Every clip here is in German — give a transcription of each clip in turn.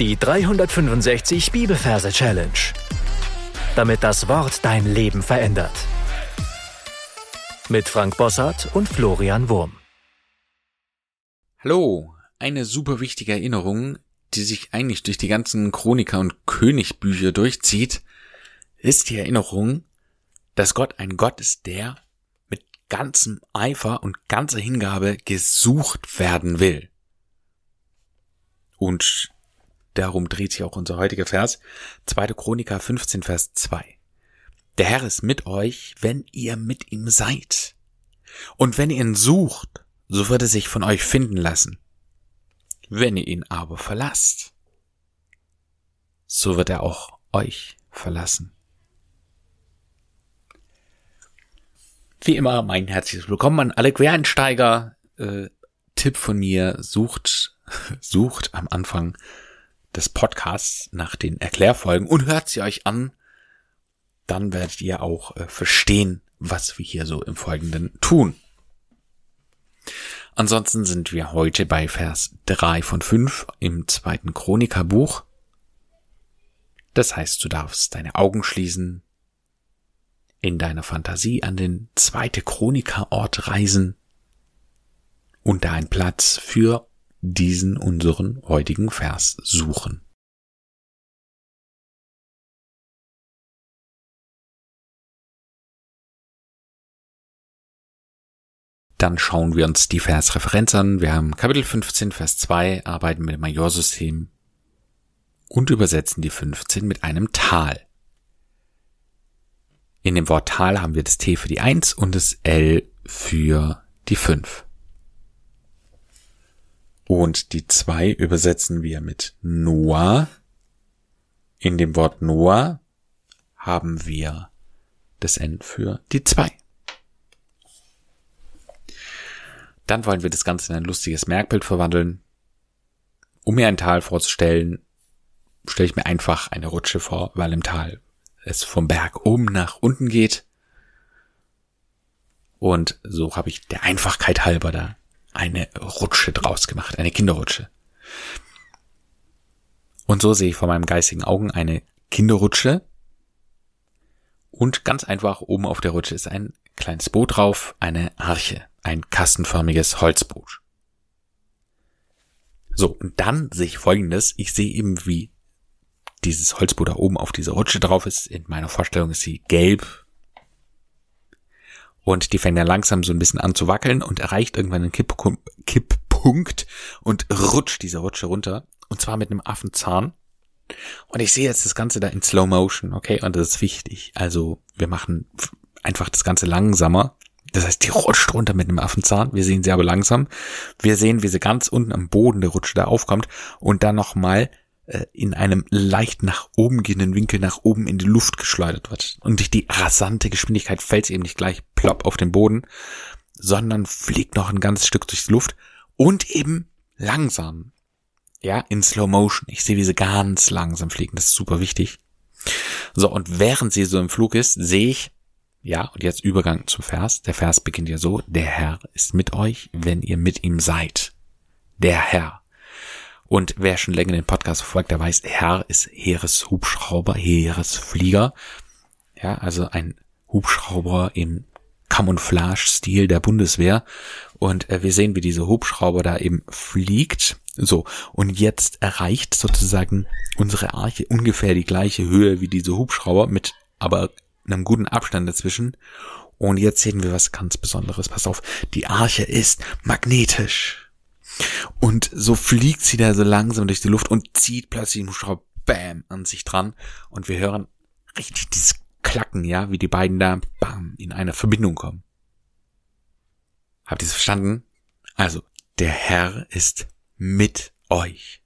Die 365 Bibelverse Challenge. Damit das Wort dein Leben verändert. Mit Frank Bossart und Florian Wurm. Hallo, eine super wichtige Erinnerung, die sich eigentlich durch die ganzen Chroniker und Königbücher durchzieht, ist die Erinnerung, dass Gott ein Gott ist, der mit ganzem Eifer und ganzer Hingabe gesucht werden will. Und Darum dreht sich auch unser heutiger Vers. 2. Chroniker 15, Vers 2. Der Herr ist mit euch, wenn ihr mit ihm seid. Und wenn ihr ihn sucht, so wird er sich von euch finden lassen. Wenn ihr ihn aber verlasst, so wird er auch euch verlassen. Wie immer mein herzliches Willkommen an alle Quereinsteiger. Äh, Tipp von mir, sucht, sucht am Anfang des Podcasts nach den Erklärfolgen und hört sie euch an. Dann werdet ihr auch äh, verstehen, was wir hier so im Folgenden tun. Ansonsten sind wir heute bei Vers 3 von 5 im zweiten Chronikerbuch. Das heißt, du darfst deine Augen schließen, in deiner Fantasie an den zweite Chronikerort reisen und da einen Platz für diesen unseren heutigen Vers suchen. Dann schauen wir uns die Versreferenz an. Wir haben Kapitel 15, Vers 2, arbeiten mit dem Majorsystem und übersetzen die 15 mit einem Tal. In dem Wort Tal haben wir das T für die 1 und das L für die 5. Und die zwei übersetzen wir mit Noah. In dem Wort Noah haben wir das N für die zwei. Dann wollen wir das Ganze in ein lustiges Merkbild verwandeln. Um mir ein Tal vorzustellen, stelle ich mir einfach eine Rutsche vor, weil im Tal es vom Berg oben nach unten geht. Und so habe ich der Einfachkeit halber da eine Rutsche draus gemacht, eine Kinderrutsche. Und so sehe ich vor meinem geistigen Augen eine Kinderrutsche. Und ganz einfach oben auf der Rutsche ist ein kleines Boot drauf, eine Arche, ein kastenförmiges Holzboot. So, und dann sehe ich folgendes. Ich sehe eben, wie dieses Holzboot da oben auf dieser Rutsche drauf ist. In meiner Vorstellung ist sie gelb, und die fängt dann langsam so ein bisschen an zu wackeln und erreicht irgendwann einen Kipp Kipppunkt und rutscht diese Rutsche runter. Und zwar mit einem Affenzahn. Und ich sehe jetzt das Ganze da in Slow Motion, okay? Und das ist wichtig. Also wir machen einfach das Ganze langsamer. Das heißt, die rutscht runter mit einem Affenzahn. Wir sehen sie aber langsam. Wir sehen, wie sie ganz unten am Boden der Rutsche da aufkommt und dann nochmal in einem leicht nach oben gehenden Winkel nach oben in die Luft geschleudert wird. Und durch die rasante Geschwindigkeit fällt sie eben nicht gleich plopp auf den Boden, sondern fliegt noch ein ganzes Stück durch die Luft und eben langsam. Ja, in Slow Motion. Ich sehe, wie sie ganz langsam fliegen. Das ist super wichtig. So, und während sie so im Flug ist, sehe ich, ja, und jetzt Übergang zum Vers. Der Vers beginnt ja so, der Herr ist mit euch, wenn ihr mit ihm seid. Der Herr. Und wer schon länger den Podcast verfolgt, der weiß, Herr ist Heereshubschrauber, Heeresflieger. Ja, also ein Hubschrauber im Camouflage-Stil der Bundeswehr. Und äh, wir sehen, wie diese Hubschrauber da eben fliegt. So, und jetzt erreicht sozusagen unsere Arche ungefähr die gleiche Höhe wie diese Hubschrauber mit aber einem guten Abstand dazwischen. Und jetzt sehen wir was ganz Besonderes. Pass auf, die Arche ist magnetisch. Und so fliegt sie da so langsam durch die Luft und zieht plötzlich einen Hubschrauber bam an sich dran. Und wir hören richtig dieses Klacken, ja, wie die beiden da bam in eine Verbindung kommen. Habt ihr es verstanden? Also, der Herr ist mit euch.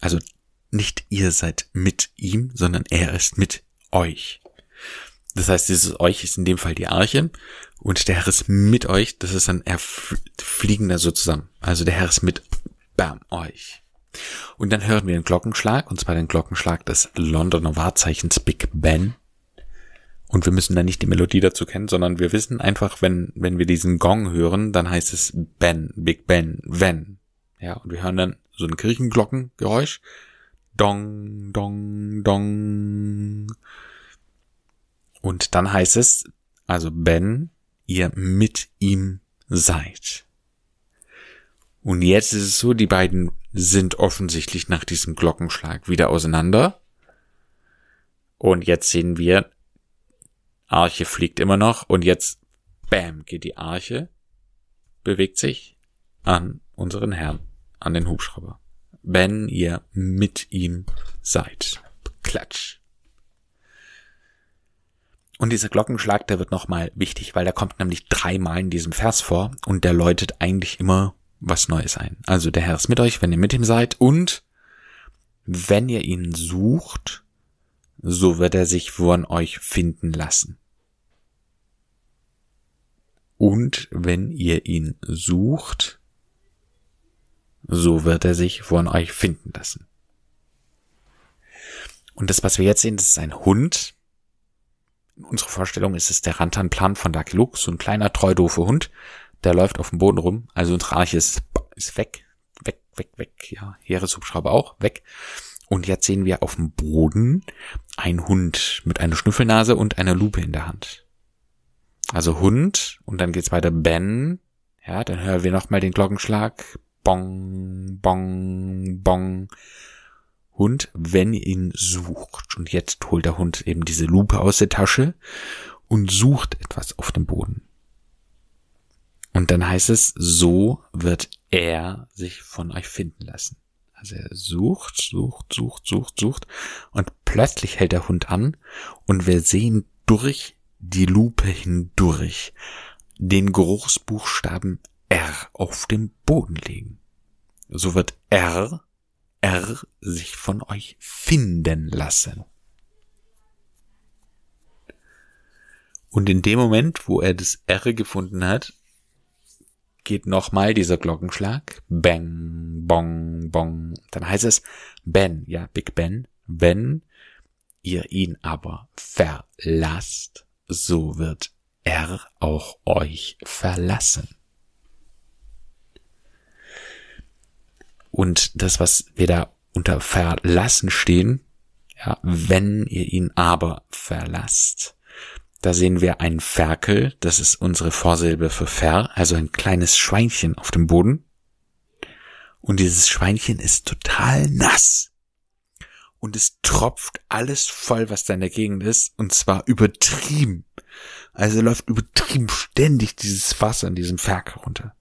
Also nicht ihr seid mit ihm, sondern er ist mit euch. Das heißt, dieses euch ist in dem Fall die Arche und der Herr ist mit euch. Das ist dann, er fliegen so zusammen. Also der Herr ist mit, bam, euch. Und dann hören wir den Glockenschlag, und zwar den Glockenschlag des Londoner Wahrzeichens Big Ben. Und wir müssen da nicht die Melodie dazu kennen, sondern wir wissen einfach, wenn, wenn wir diesen Gong hören, dann heißt es Ben, Big Ben, wenn. Ja, und wir hören dann so ein Kirchenglockengeräusch. Dong, dong, dong. Und dann heißt es, also Ben, ihr mit ihm seid. Und jetzt ist es so, die beiden sind offensichtlich nach diesem Glockenschlag wieder auseinander. Und jetzt sehen wir, Arche fliegt immer noch und jetzt, bam, geht die Arche, bewegt sich an unseren Herrn, an den Hubschrauber. Wenn ihr mit ihm seid. Klatsch. Und dieser Glockenschlag, der wird nochmal wichtig, weil der kommt nämlich dreimal in diesem Vers vor und der läutet eigentlich immer was Neues ein. Also der Herr ist mit euch, wenn ihr mit ihm seid und wenn ihr ihn sucht, so wird er sich von euch finden lassen. Und wenn ihr ihn sucht, so wird er sich von euch finden lassen. Und das, was wir jetzt sehen, das ist ein Hund. In unserer Vorstellung ist es der Rantanplan von Lucky Luke, so ein kleiner, treu doofer Hund, der läuft auf dem Boden rum. Also unsere Arche ist, ist weg, weg, weg, weg. Ja, Heereshubschrauber auch, weg. Und jetzt sehen wir auf dem Boden ein Hund mit einer Schnüffelnase und einer Lupe in der Hand. Also Hund und dann geht's weiter Ben. Ja, dann hören wir nochmal den Glockenschlag. Bong, bong, bong. Hund, wenn ihn sucht. Und jetzt holt der Hund eben diese Lupe aus der Tasche und sucht etwas auf dem Boden. Und dann heißt es, so wird er sich von euch finden lassen. Also er sucht, sucht, sucht, sucht, sucht und plötzlich hält der Hund an und wir sehen durch die Lupe hindurch den Großbuchstaben R auf dem Boden liegen. So wird R, R sich von euch finden lassen. Und in dem Moment, wo er das R gefunden hat, geht nochmal dieser Glockenschlag. Bang, bong, bong. Dann heißt es Ben, ja, Big Ben. Wenn ihr ihn aber verlasst, so wird er auch euch verlassen. Und das, was wir da unter verlassen stehen, ja, wenn ihr ihn aber verlasst, da sehen wir einen Ferkel, das ist unsere Vorsilbe für Fer, also ein kleines Schweinchen auf dem Boden. Und dieses Schweinchen ist total nass. Und es tropft alles voll, was da in der Gegend ist, und zwar übertrieben. Also läuft übertrieben ständig dieses Wasser in diesem Ferkel runter.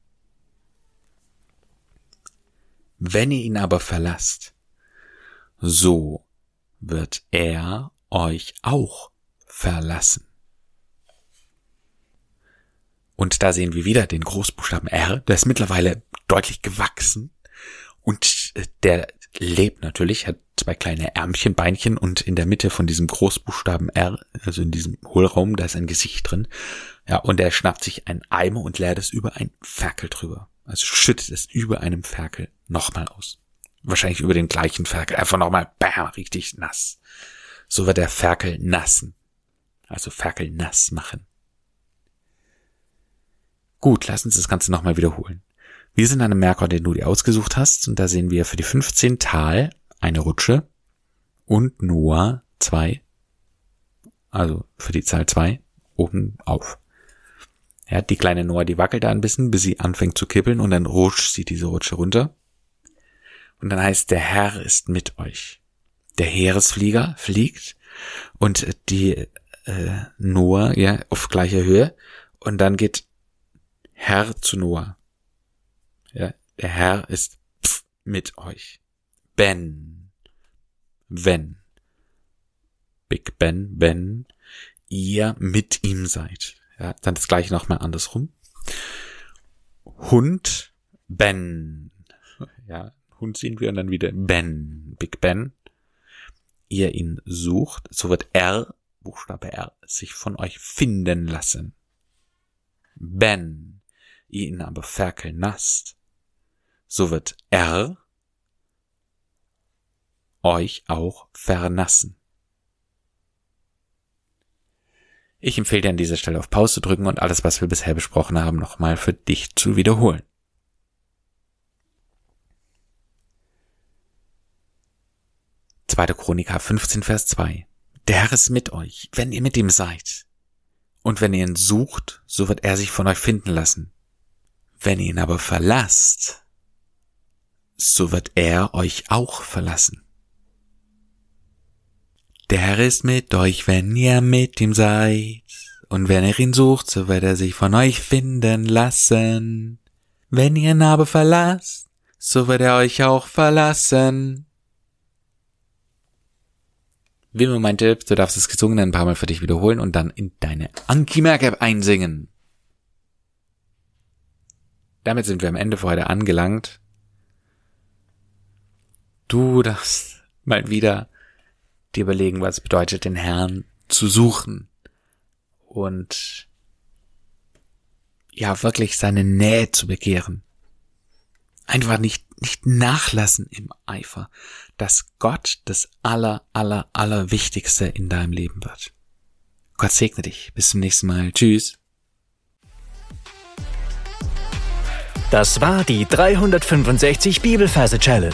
Wenn ihr ihn aber verlasst, so wird er euch auch verlassen. Und da sehen wir wieder den Großbuchstaben R. Der ist mittlerweile deutlich gewachsen. Und äh, der lebt natürlich, hat zwei kleine Ärmchen, Beinchen und in der Mitte von diesem Großbuchstaben R, also in diesem Hohlraum, da ist ein Gesicht drin. Ja, und er schnappt sich einen Eimer und leert es über ein Ferkel drüber. Also schüttet es über einem Ferkel nochmal aus. Wahrscheinlich über den gleichen Ferkel. Einfach nochmal, bam, richtig nass. So wird der Ferkel nassen. Also Ferkel nass machen. Gut, lass uns das Ganze nochmal wiederholen. Wir sind an einem Merkur, den du dir ausgesucht hast, und da sehen wir für die 15 Tal eine Rutsche und Noah zwei, also für die Zahl zwei oben auf. Ja, die kleine Noah, die wackelt da ein bisschen, bis sie anfängt zu kippeln und dann rutscht sie diese Rutsche runter. Und dann heißt, der Herr ist mit euch. Der Heeresflieger fliegt und die äh, Noah, ja, auf gleicher Höhe. Und dann geht Herr zu Noah. Ja, der Herr ist mit euch. Ben. Wenn. Big Ben, wenn ihr mit ihm seid. Ja, dann das gleiche nochmal andersrum. Hund, Ben. Ja, Hund sehen wir und dann wieder Ben, Big Ben. Ihr ihn sucht, so wird R, Buchstabe R, sich von euch finden lassen. Ben ihr ihn aber ferkeln lasst, so wird er euch auch vernassen. Ich empfehle dir an dieser Stelle auf Pause zu drücken und alles, was wir bisher besprochen haben, nochmal für dich zu wiederholen. Zweite Chroniker 15 Vers 2. Der Herr ist mit euch, wenn ihr mit ihm seid. Und wenn ihr ihn sucht, so wird er sich von euch finden lassen. Wenn ihr ihn aber verlasst, so wird er euch auch verlassen. Der Herr ist mit euch, wenn ihr mit ihm seid. Und wenn ihr ihn sucht, so wird er sich von euch finden lassen. Wenn ihr ihn aber verlasst, so wird er euch auch verlassen. Wie immer mein Tipp, du darfst das Gesungene ein paar Mal für dich wiederholen und dann in deine Anki Merk einsingen. Damit sind wir am Ende für heute angelangt. Du darfst mal wieder dir überlegen, was es bedeutet, den Herrn zu suchen und ja, wirklich seine Nähe zu begehren. Einfach nicht, nicht nachlassen im Eifer, dass Gott das aller, aller, aller Wichtigste in deinem Leben wird. Gott segne dich. Bis zum nächsten Mal. Tschüss. Das war die 365 Bibelferse Challenge.